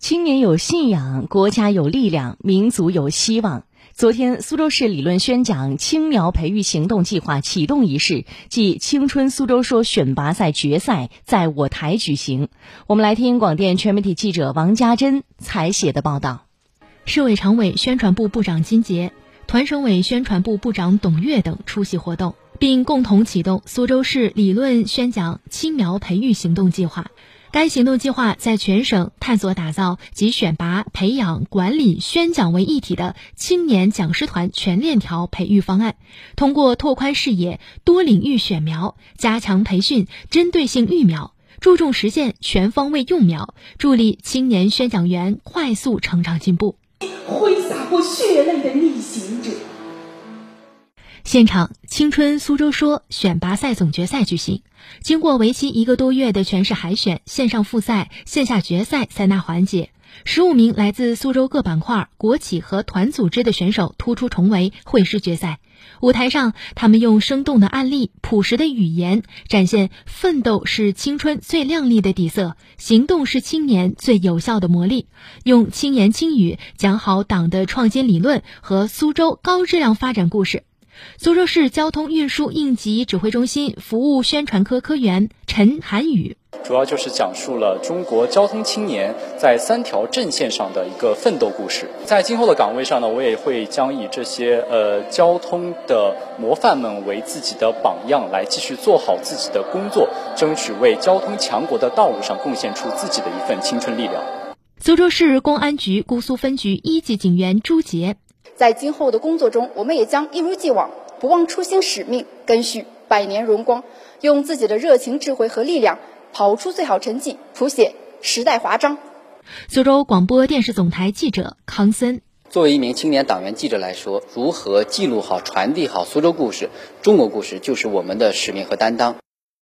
青年有信仰，国家有力量，民族有希望。昨天，苏州市理论宣讲青苗培育行动计划启动仪式暨青春苏州说选拔赛决赛在我台举行。我们来听广电全媒体记者王家珍采写的报道。市委常委、宣传部部长金杰、团省委宣传部部长董月等出席活动，并共同启动苏州市理论宣讲青苗培育行动计划。该行动计划在全省探索打造集选拔、培养、管理、宣讲为一体的青年讲师团全链条培育方案，通过拓宽视野、多领域选苗、加强培训、针对性育苗，注重实践全方位用苗，助力青年宣讲员快速成长进步。挥洒过血泪的逆行者。现场，青春苏州说选拔赛总决赛举行。经过为期一个多月的全市海选、线上复赛、线下决赛三大环节，十五名来自苏州各板块、国企和团组织的选手突出重围，会师决赛。舞台上，他们用生动的案例、朴实的语言，展现奋斗是青春最亮丽的底色，行动是青年最有效的魔力。用轻言轻语讲好党的创新理论和苏州高质量发展故事。苏州市交通运输应急指挥中心服务宣传科科员陈涵宇，主要就是讲述了中国交通青年在三条阵线上的一个奋斗故事。在今后的岗位上呢，我也会将以这些呃交通的模范们为自己的榜样，来继续做好自己的工作，争取为交通强国的道路上贡献出自己的一份青春力量。苏州市公安局姑苏分局一级警员朱杰。在今后的工作中，我们也将一如既往，不忘初心使命，赓续百年荣光，用自己的热情、智慧和力量，跑出最好成绩，谱写时代华章。苏州广播电视总台记者康森，作为一名青年党员记者来说，如何记录好、传递好苏州故事、中国故事，就是我们的使命和担当。